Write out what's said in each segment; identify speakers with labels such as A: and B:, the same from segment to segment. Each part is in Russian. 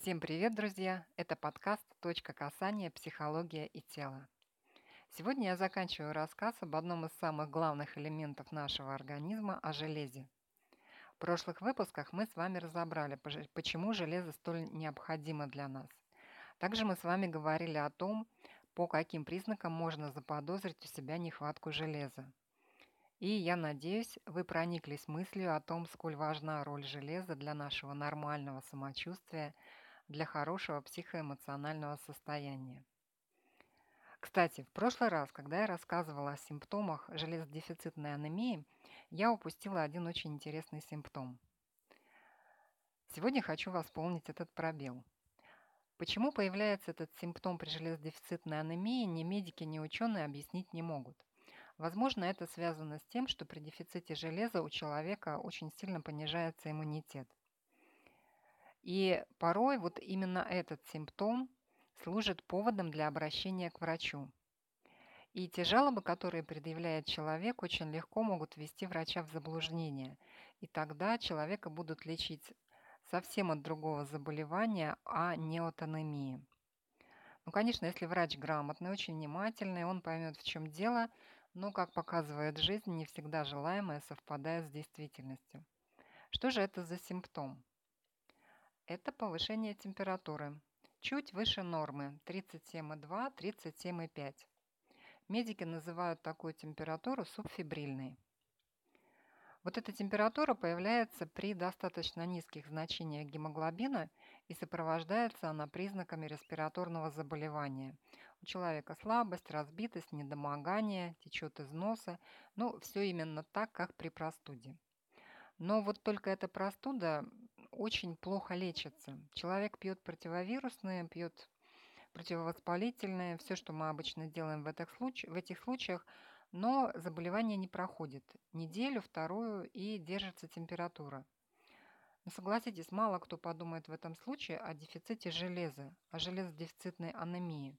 A: Всем привет, друзья! Это подкаст «Точка касания. Психология и тело». Сегодня я заканчиваю рассказ об одном из самых главных элементов нашего организма – о железе. В прошлых выпусках мы с вами разобрали, почему железо столь необходимо для нас. Также мы с вами говорили о том, по каким признакам можно заподозрить у себя нехватку железа. И я надеюсь, вы прониклись мыслью о том, сколь важна роль железа для нашего нормального самочувствия, для хорошего психоэмоционального состояния. Кстати, в прошлый раз, когда я рассказывала о симптомах железодефицитной анемии, я упустила один очень интересный симптом. Сегодня хочу восполнить этот пробел. Почему появляется этот симптом при железодефицитной анемии, ни медики, ни ученые объяснить не могут. Возможно, это связано с тем, что при дефиците железа у человека очень сильно понижается иммунитет. И порой вот именно этот симптом служит поводом для обращения к врачу. И те жалобы, которые предъявляет человек, очень легко могут ввести врача в заблуждение. И тогда человека будут лечить совсем от другого заболевания, а не от анемии. Ну, конечно, если врач грамотный, очень внимательный, он поймет, в чем дело, но, как показывает жизнь, не всегда желаемое совпадает с действительностью. Что же это за симптом? Это повышение температуры. Чуть выше нормы 37,2-37,5. Медики называют такую температуру субфибрильной. Вот эта температура появляется при достаточно низких значениях гемоглобина и сопровождается она признаками респираторного заболевания. У человека слабость, разбитость, недомогание, течет из носа. Ну, все именно так, как при простуде. Но вот только эта простуда очень плохо лечится. Человек пьет противовирусные, пьет противовоспалительные, все, что мы обычно делаем в этих, случаях, в этих случаях, но заболевание не проходит неделю, вторую и держится температура. Но согласитесь, мало кто подумает в этом случае о дефиците железа, о железодефицитной анемии.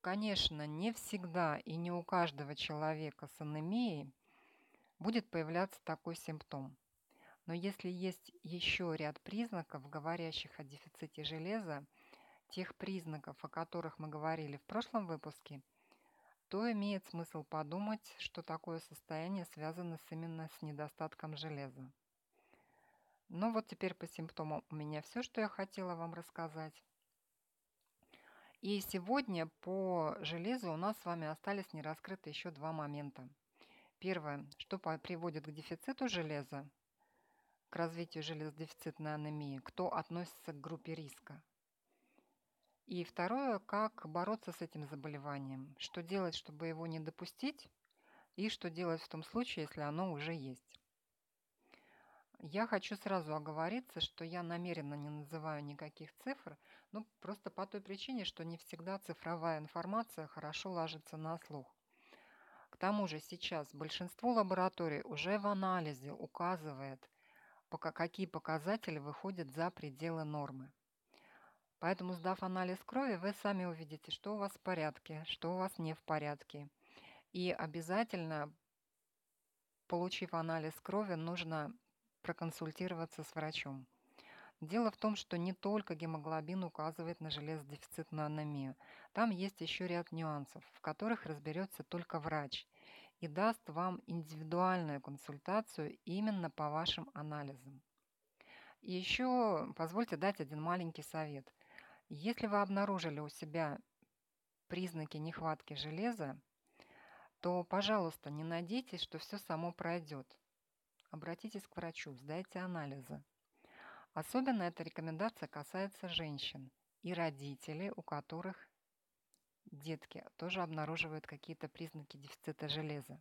A: Конечно, не всегда и не у каждого человека с анемией будет появляться такой симптом. Но если есть еще ряд признаков, говорящих о дефиците железа, тех признаков, о которых мы говорили в прошлом выпуске – то имеет смысл подумать, что такое состояние связано с именно с недостатком железа. Ну вот теперь по симптомам у меня все, что я хотела вам рассказать. И сегодня по железу у нас с вами остались не раскрыты еще два момента. Первое, что приводит к дефициту железа, к развитию железодефицитной анемии, кто относится к группе риска. И второе, как бороться с этим заболеванием, что делать, чтобы его не допустить, и что делать в том случае, если оно уже есть. Я хочу сразу оговориться, что я намеренно не называю никаких цифр, ну просто по той причине, что не всегда цифровая информация хорошо ложится на слух. К тому же сейчас большинство лабораторий уже в анализе указывает, какие показатели выходят за пределы нормы. Поэтому, сдав анализ крови, вы сами увидите, что у вас в порядке, что у вас не в порядке. И обязательно, получив анализ крови, нужно проконсультироваться с врачом. Дело в том, что не только гемоглобин указывает на железодефицитную анемию. Там есть еще ряд нюансов, в которых разберется только врач и даст вам индивидуальную консультацию именно по вашим анализам. И еще позвольте дать один маленький совет. Если вы обнаружили у себя признаки нехватки железа, то, пожалуйста, не надейтесь, что все само пройдет. Обратитесь к врачу, сдайте анализы. Особенно эта рекомендация касается женщин и родителей, у которых детки тоже обнаруживают какие-то признаки дефицита железа.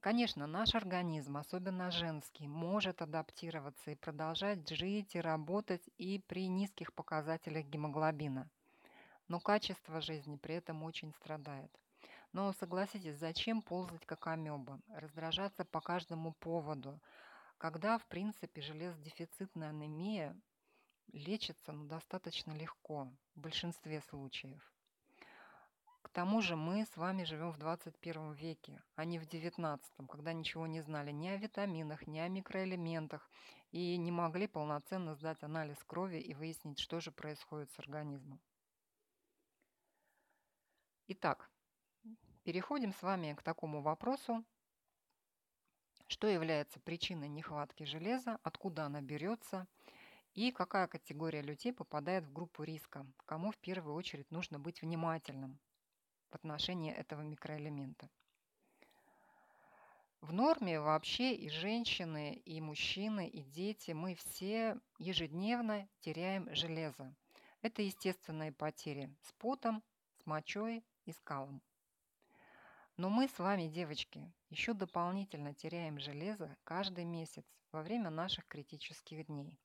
A: Конечно, наш организм, особенно женский, может адаптироваться и продолжать жить и работать и при низких показателях гемоглобина. Но качество жизни при этом очень страдает. Но согласитесь, зачем ползать как амеба, раздражаться по каждому поводу, когда, в принципе, железодефицитная анемия лечится ну, достаточно легко в большинстве случаев. К тому же мы с вами живем в 21 веке, а не в 19, когда ничего не знали ни о витаминах, ни о микроэлементах и не могли полноценно сдать анализ крови и выяснить, что же происходит с организмом. Итак, переходим с вами к такому вопросу, что является причиной нехватки железа, откуда она берется и какая категория людей попадает в группу риска, кому в первую очередь нужно быть внимательным в отношении этого микроэлемента. В норме вообще и женщины, и мужчины, и дети, мы все ежедневно теряем железо. Это естественные потери с потом, с мочой и скалом. Но мы с вами, девочки, еще дополнительно теряем железо каждый месяц во время наших критических дней.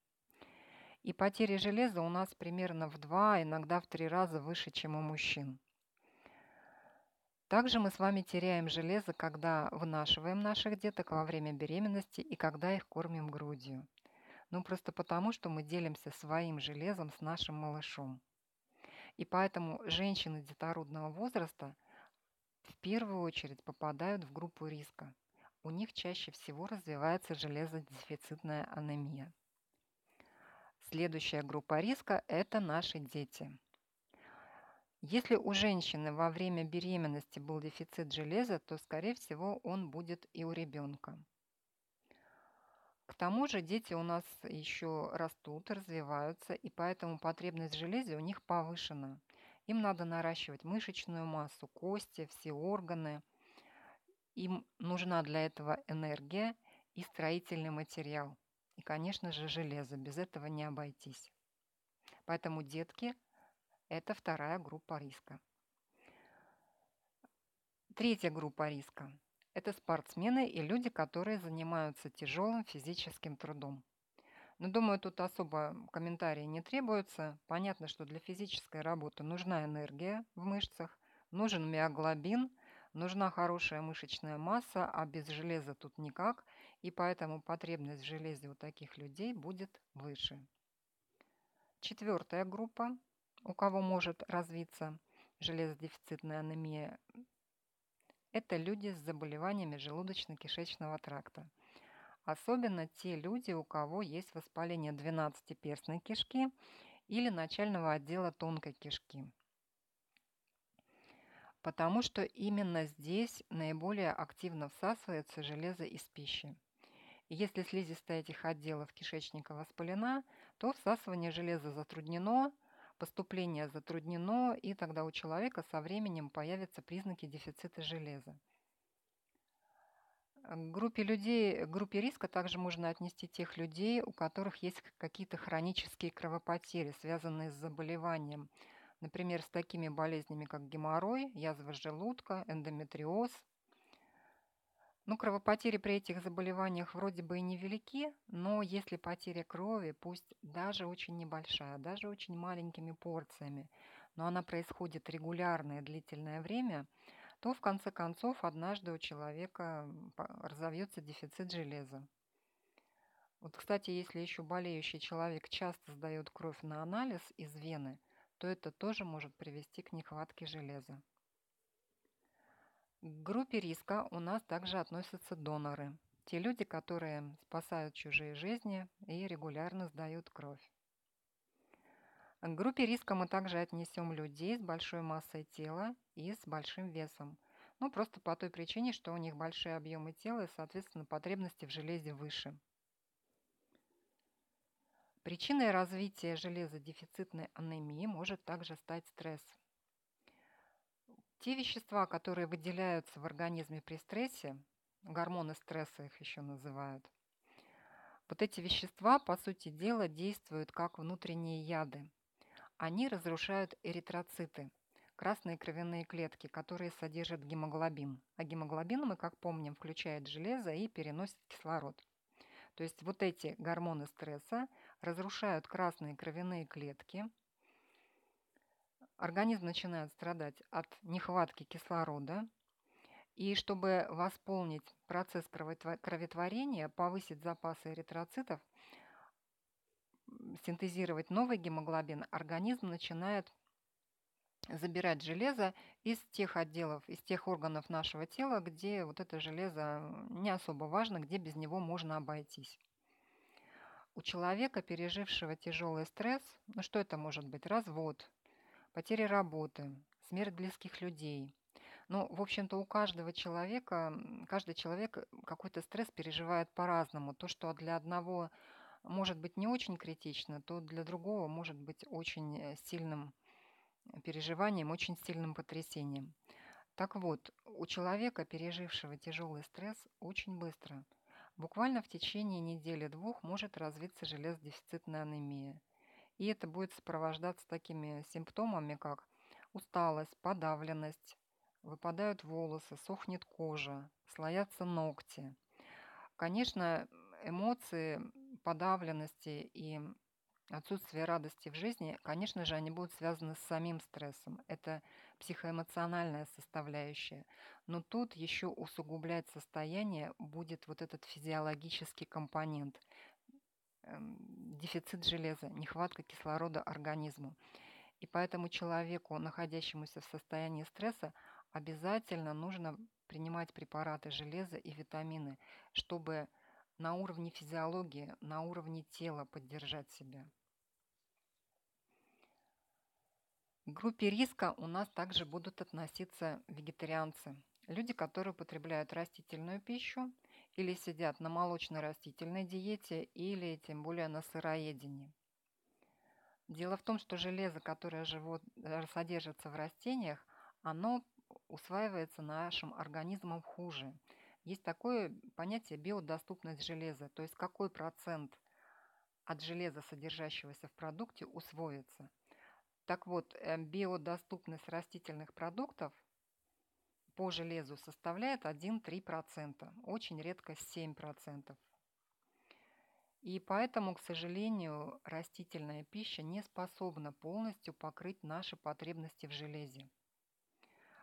A: И потери железа у нас примерно в два, иногда в три раза выше, чем у мужчин. Также мы с вами теряем железо, когда вынашиваем наших деток во время беременности и когда их кормим грудью. Ну, просто потому, что мы делимся своим железом с нашим малышом. И поэтому женщины детородного возраста в первую очередь попадают в группу риска. У них чаще всего развивается железодефицитная анемия. Следующая группа риска – это наши дети. Если у женщины во время беременности был дефицит железа, то, скорее всего, он будет и у ребенка. К тому же дети у нас еще растут, развиваются, и поэтому потребность в железе у них повышена. Им надо наращивать мышечную массу, кости, все органы. Им нужна для этого энергия и строительный материал. И, конечно же, железо. Без этого не обойтись. Поэтому детки это вторая группа риска. Третья группа риска – это спортсмены и люди, которые занимаются тяжелым физическим трудом. Но думаю, тут особо комментарии не требуются. Понятно, что для физической работы нужна энергия в мышцах, нужен миоглобин, нужна хорошая мышечная масса, а без железа тут никак, и поэтому потребность в железе у таких людей будет выше. Четвертая группа у кого может развиться железодефицитная анемия, это люди с заболеваниями желудочно-кишечного тракта. Особенно те люди, у кого есть воспаление 12-перстной кишки или начального отдела тонкой кишки. Потому что именно здесь наиболее активно всасывается железо из пищи. Если слизистая этих отделов кишечника воспалена, то всасывание железа затруднено – поступление затруднено, и тогда у человека со временем появятся признаки дефицита железа. К группе людей, к группе риска также можно отнести тех людей, у которых есть какие-то хронические кровопотери, связанные с заболеванием. Например, с такими болезнями, как геморрой, язва желудка, эндометриоз – ну, кровопотери при этих заболеваниях вроде бы и невелики, но если потеря крови, пусть даже очень небольшая, даже очень маленькими порциями, но она происходит регулярное длительное время, то в конце концов однажды у человека разовьется дефицит железа. Вот, кстати, если еще болеющий человек часто сдает кровь на анализ из вены, то это тоже может привести к нехватке железа. К группе риска у нас также относятся доноры. Те люди, которые спасают чужие жизни и регулярно сдают кровь. К группе риска мы также отнесем людей с большой массой тела и с большим весом. Ну, просто по той причине, что у них большие объемы тела и, соответственно, потребности в железе выше. Причиной развития железодефицитной анемии может также стать стресс – те вещества, которые выделяются в организме при стрессе, гормоны стресса их еще называют, вот эти вещества, по сути дела, действуют как внутренние яды. Они разрушают эритроциты, красные кровяные клетки, которые содержат гемоглобин. А гемоглобин, мы как помним, включает железо и переносит кислород. То есть вот эти гормоны стресса разрушают красные кровяные клетки – организм начинает страдать от нехватки кислорода, и чтобы восполнить процесс кроветворения, повысить запасы эритроцитов, синтезировать новый гемоглобин, организм начинает забирать железо из тех отделов, из тех органов нашего тела, где вот это железо не особо важно, где без него можно обойтись. У человека, пережившего тяжелый стресс, ну что это может быть? Развод, потеря работы, смерть близких людей. Ну, в общем-то, у каждого человека, каждый человек какой-то стресс переживает по-разному. То, что для одного может быть не очень критично, то для другого может быть очень э, сильным переживанием, очень сильным потрясением. Так вот, у человека, пережившего тяжелый стресс, очень быстро, буквально в течение недели-двух, может развиться железодефицитная анемия. И это будет сопровождаться такими симптомами, как усталость, подавленность, выпадают волосы, сохнет кожа, слоятся ногти. Конечно, эмоции подавленности и Отсутствие радости в жизни, конечно же, они будут связаны с самим стрессом. Это психоэмоциональная составляющая. Но тут еще усугублять состояние будет вот этот физиологический компонент. Эм, дефицит железа, нехватка кислорода организму. И поэтому человеку, находящемуся в состоянии стресса, обязательно нужно принимать препараты железа и витамины, чтобы на уровне физиологии, на уровне тела поддержать себя. К группе риска у нас также будут относиться вегетарианцы. Люди, которые употребляют растительную пищу или сидят на молочно-растительной диете или тем более на сыроедении. Дело в том, что железо, которое живот, э, содержится в растениях, оно усваивается нашим организмом хуже – есть такое понятие биодоступность железа, то есть какой процент от железа, содержащегося в продукте, усвоится. Так вот, э, биодоступность растительных продуктов по железу составляет 1-3%, очень редко 7%. И поэтому, к сожалению, растительная пища не способна полностью покрыть наши потребности в железе.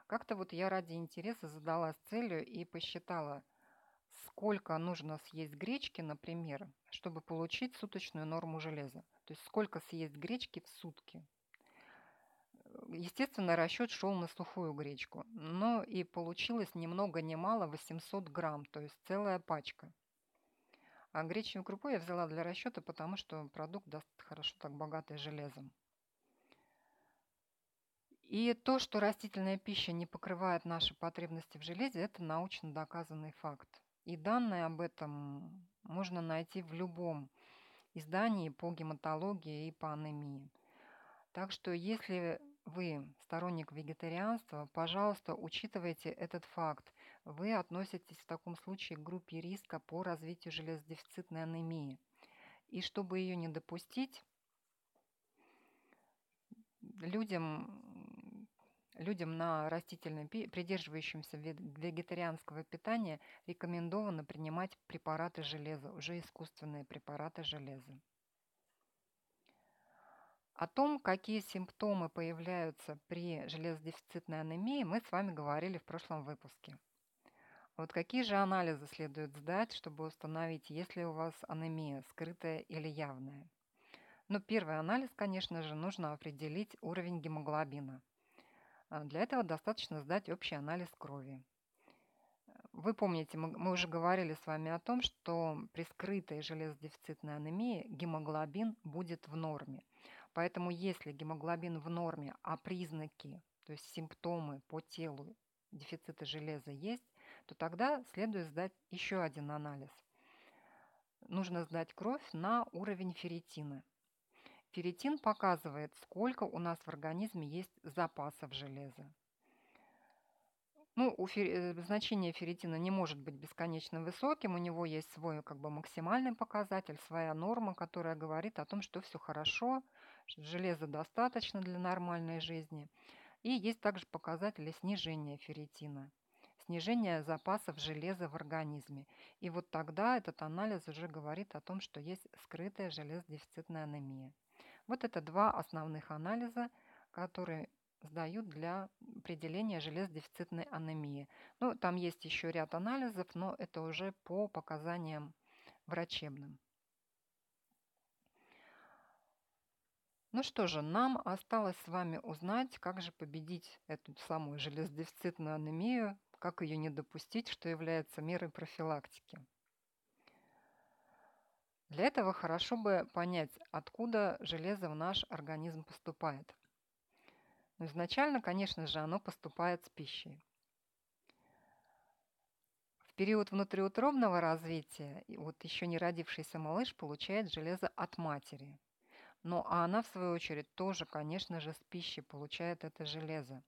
A: Как-то вот я ради интереса задалась целью и посчитала, сколько нужно съесть гречки, например, чтобы получить суточную норму железа. То есть сколько съесть гречки в сутки. Естественно, расчет шел на сухую гречку, но и получилось ни много ни мало 800 грамм, то есть целая пачка. А гречневую крупу я взяла для расчета, потому что продукт даст хорошо так богатый железом. И то, что растительная пища не покрывает наши потребности в железе, это научно доказанный факт. И данные об этом можно найти в любом издании по гематологии и по анемии. Так что если вы сторонник вегетарианства, пожалуйста, учитывайте этот факт. Вы относитесь в таком случае к группе риска по развитию железодефицитной анемии. И чтобы ее не допустить, людям Людям на растительном придерживающимся вегетарианского питания рекомендовано принимать препараты железа, уже искусственные препараты железа. О том, какие симптомы появляются при железодефицитной анемии, мы с вами говорили в прошлом выпуске. Вот какие же анализы следует сдать, чтобы установить, есть ли у вас анемия, скрытая или явная? Ну, первый анализ, конечно же, нужно определить уровень гемоглобина – а, для этого достаточно сдать общий анализ крови. Вы помните, мы уже говорили с вами о том, что при скрытой железодефицитной анемии гемоглобин будет в норме. Поэтому если гемоглобин в норме, а признаки, то есть симптомы по телу дефицита железа есть, то тогда следует сдать еще один анализ. Нужно сдать кровь на уровень ферритина. Ферритин показывает, сколько у нас в организме есть запасов железа. Ну, у фер... Значение ферритина не может быть бесконечно высоким, у него есть свой как бы максимальный показатель, своя норма, которая говорит о том, что все хорошо, железа достаточно для нормальной жизни. И есть также показатели снижения ферритина, снижение запасов железа в организме. И вот тогда этот анализ уже говорит о том, что есть скрытая железодефицитная анемия. Вот это два основных анализа, которые сдают для определения железодефицитной анемии. Ну, там есть еще ряд анализов, но это уже по показаниям врачебным. Ну что же, нам осталось с вами узнать, как же победить эту самую железодефицитную анемию, как ее не допустить, что является мерой профилактики. Для этого хорошо бы понять, откуда железо в наш организм поступает. Но изначально, конечно же, оно поступает с пищей. В период внутриутробного развития вот еще не родившийся малыш получает железо от матери – ну, а она, в свою очередь, тоже, конечно же, с пищей получает это железо.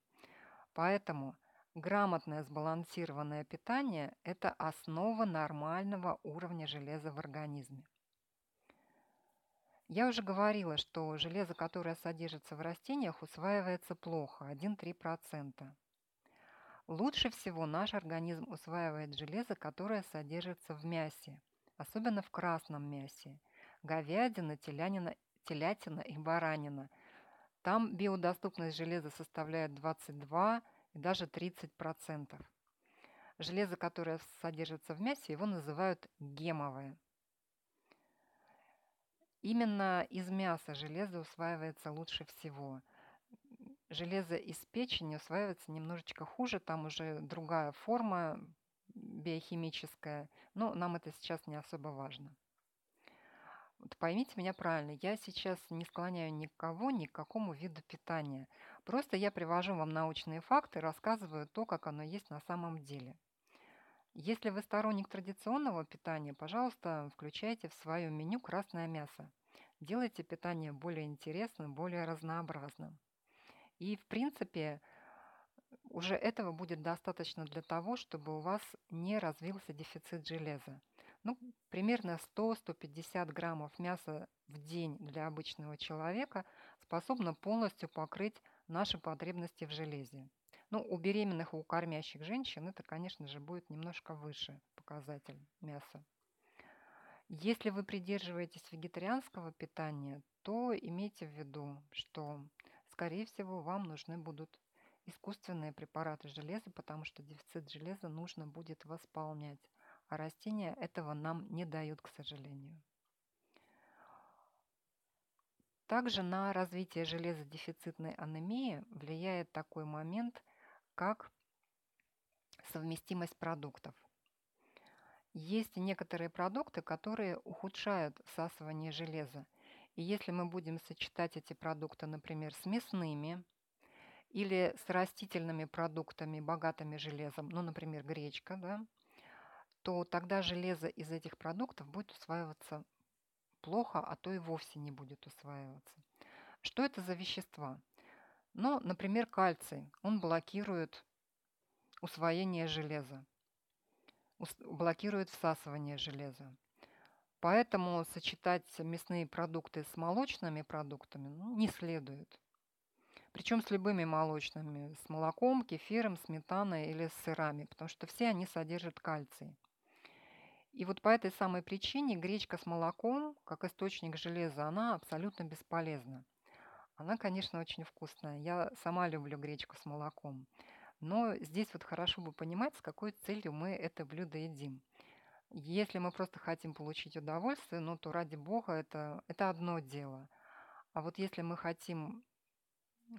A: Поэтому грамотное сбалансированное питание – это основа нормального уровня железа в организме. Я уже говорила, что железо, которое содержится в растениях, усваивается плохо – 1-3%. Лучше всего наш организм усваивает железо, которое содержится в мясе, особенно в красном мясе – говядина, телянина телятина и баранина. Там биодоступность железа составляет 22 и даже 30%. Железо, которое содержится в мясе, его называют гемовое. Именно из мяса железо усваивается лучше всего. Железо из печени усваивается немножечко хуже, там уже другая форма биохимическая, но нам это сейчас не особо важно. Вот поймите меня правильно, я сейчас не склоняю никого ни к какому виду питания. Просто я привожу вам научные факты, рассказываю то, как оно есть на самом деле. Если вы сторонник традиционного питания, пожалуйста, включайте в свое меню красное мясо. Делайте питание более интересным, более разнообразным. И, в принципе, уже этого будет достаточно для того, чтобы у вас не развился дефицит железа. Ну, примерно 100-150 граммов мяса в день для обычного человека способно полностью покрыть наши потребности в железе. Ну, у беременных и у кормящих женщин это, конечно же, будет немножко выше показатель мяса. Если вы придерживаетесь вегетарианского питания, то имейте в виду, что, скорее всего, вам нужны будут искусственные препараты железа, потому что дефицит железа нужно будет восполнять а растения этого нам не дают, к сожалению. Также на развитие железодефицитной анемии влияет такой момент, как совместимость продуктов. Есть некоторые продукты, которые ухудшают всасывание железа. И если мы будем сочетать эти продукты, например, с мясными или с растительными продуктами, богатыми железом, ну, например, гречка, да, то тогда железо из этих продуктов будет усваиваться плохо, а то и вовсе не будет усваиваться. Что это за вещества? Ну, например, кальций. Он блокирует усвоение железа, блокирует всасывание железа. Поэтому сочетать мясные продукты с молочными продуктами ну, не следует. Причем с любыми молочными, с молоком, кефиром, сметаной или с сырами, потому что все они содержат кальций. И вот по этой самой причине гречка с молоком, как источник железа, она абсолютно бесполезна. Она, конечно, очень вкусная. Я сама люблю гречку с молоком. Но здесь вот хорошо бы понимать, с какой целью мы это блюдо едим. Если мы просто хотим получить удовольствие, ну то ради бога это, это одно дело. А вот если мы хотим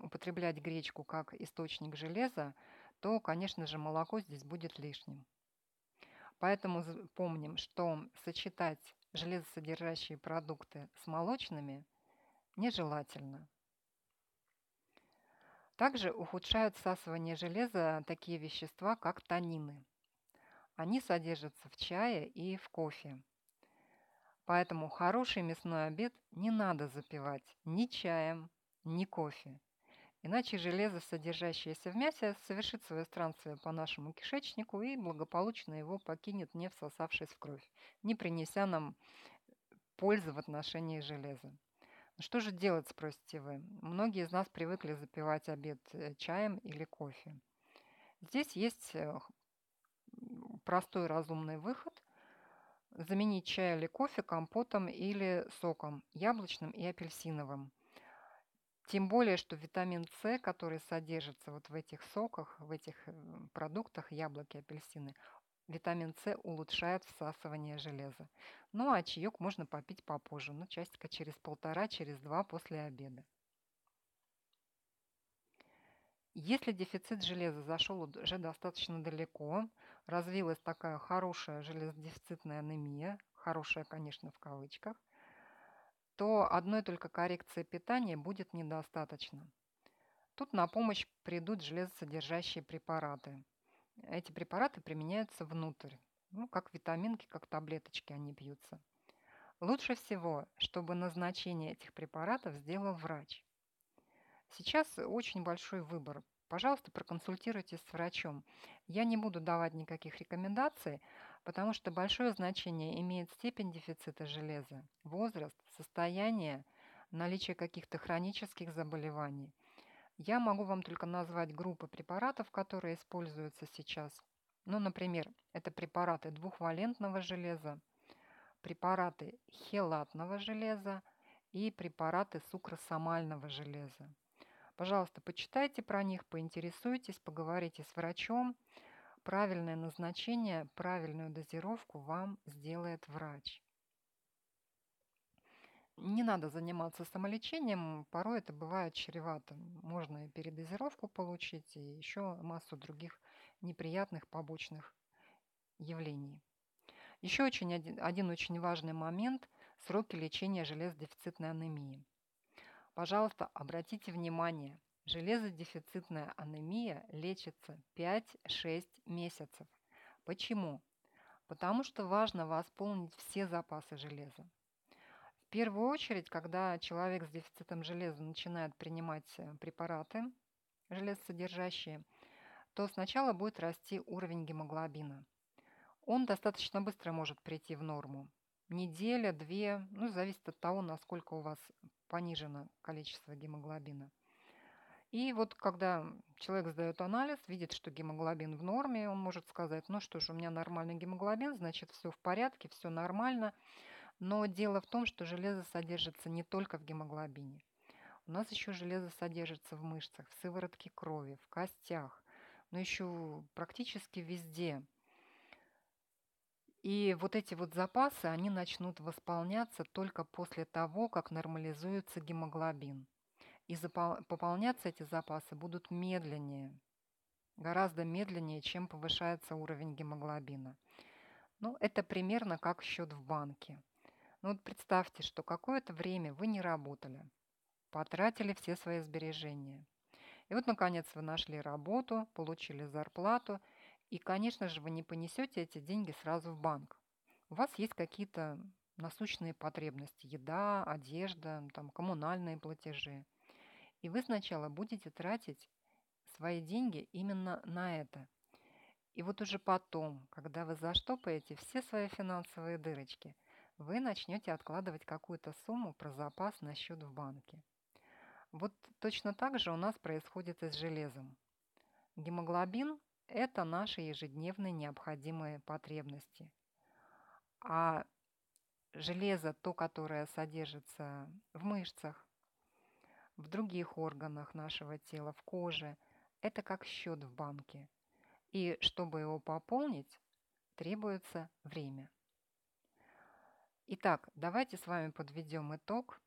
A: употреблять гречку как источник железа, то, конечно же, молоко здесь будет лишним. Поэтому помним, что сочетать железосодержащие продукты с молочными нежелательно. Также ухудшают всасывание железа такие вещества, как танины. Они содержатся в чае и в кофе. Поэтому хороший мясной обед не надо запивать ни чаем, ни кофе. Иначе железо, содержащееся в мясе, совершит свое странствие по нашему кишечнику и благополучно его покинет, не всосавшись в кровь, не принеся нам пользы в отношении железа. Ну что же делать, спросите вы? Многие из нас привыкли запивать обед э, чаем или кофе. Здесь есть э, простой разумный выход – заменить чай или кофе компотом или соком, яблочным и апельсиновым – тем более, что витамин С, который содержится вот в этих соках, в этих э, продуктах, яблоки, апельсины, Витамин С улучшает всасывание железа. Ну а чаек можно попить попозже, ну часика через полтора, через два после обеда. Если дефицит железа зашел уже достаточно далеко, развилась такая хорошая железодефицитная анемия, хорошая, конечно, в кавычках, то одной только коррекции питания будет недостаточно. Тут на помощь придут железосодержащие препараты. Эти препараты применяются внутрь, ну, как витаминки, как таблеточки они пьются. Лучше всего, чтобы назначение этих препаратов сделал врач. Сейчас очень большой выбор. Пожалуйста, проконсультируйтесь с врачом. Я не буду давать никаких рекомендаций, потому что большое значение имеет степень дефицита железа, возраст, состояние, наличие каких-то хронических заболеваний. Я могу вам только назвать группы препаратов, которые используются сейчас. Ну, например, это препараты двухвалентного железа, препараты хелатного железа и препараты сукросомального железа. Пожалуйста, почитайте про них, поинтересуйтесь, поговорите с врачом. Правильное назначение, правильную дозировку вам сделает врач. Не надо заниматься самолечением, порой это бывает чревато. Можно и передозировку получить, и еще массу других неприятных побочных явлений. Еще очень один, один очень важный момент – сроки лечения железодефицитной анемии. Пожалуйста, обратите внимание, железодефицитная анемия лечится 5-6 месяцев. Почему? Потому что важно восполнить все запасы железа. В первую очередь, когда человек с дефицитом железа начинает принимать э, препараты железосодержащие, то сначала будет расти уровень гемоглобина. Он достаточно быстро может прийти в норму. Неделя, две, ну, зависит от того, насколько у вас понижено количество гемоглобина. И вот когда человек сдает анализ, видит, что гемоглобин в норме, он может сказать, ну что ж, у меня нормальный гемоглобин, значит все в порядке, все нормально. Но дело в том, что железо содержится не только в гемоглобине. У нас еще железо содержится в мышцах, в сыворотке крови, в костях, но еще практически везде. И вот эти вот запасы, они начнут восполняться только после того, как нормализуется гемоглобин. И пополняться эти запасы будут медленнее, гораздо медленнее, чем повышается уровень гемоглобина. Ну, это примерно как счет в банке. Ну вот представьте, что какое-то время вы не работали, потратили все свои сбережения. И вот, наконец, вы нашли работу, получили зарплату – и, конечно же, вы не понесете эти деньги сразу в банк. У вас есть какие-то насущные потребности, еда, одежда, там, коммунальные платежи. И вы сначала будете тратить свои деньги именно на это. И вот уже потом, когда вы заштопаете все свои финансовые дырочки, вы начнете откладывать какую-то сумму про запас на счет в банке. Вот точно так же у нас происходит и с железом. Гемоглобин это наши ежедневные необходимые потребности. А железо, то, которое содержится в мышцах, в других органах нашего тела, в коже, это как счет в банке. И чтобы его пополнить, требуется время. Итак, давайте с вами подведем итог.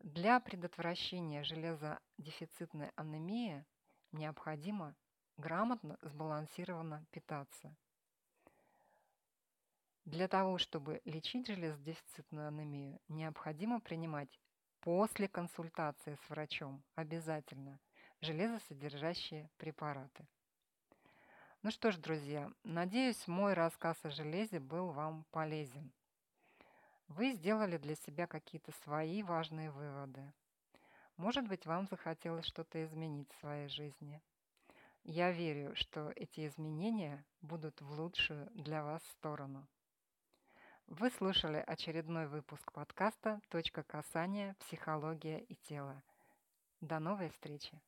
A: Для предотвращения железодефицитной анемии необходимо грамотно, сбалансированно питаться. Для того, чтобы лечить железодефицитную анемию, необходимо принимать после консультации с врачом обязательно железосодержащие препараты. Ну что ж, друзья, надеюсь, мой рассказ о железе был вам полезен. Вы сделали для себя какие-то свои важные выводы. Может быть, вам захотелось что-то изменить в своей жизни – я верю, что эти изменения будут в лучшую для вас сторону. Вы слушали очередной выпуск подкаста «Точка касания. Психология и тело». До новой встречи!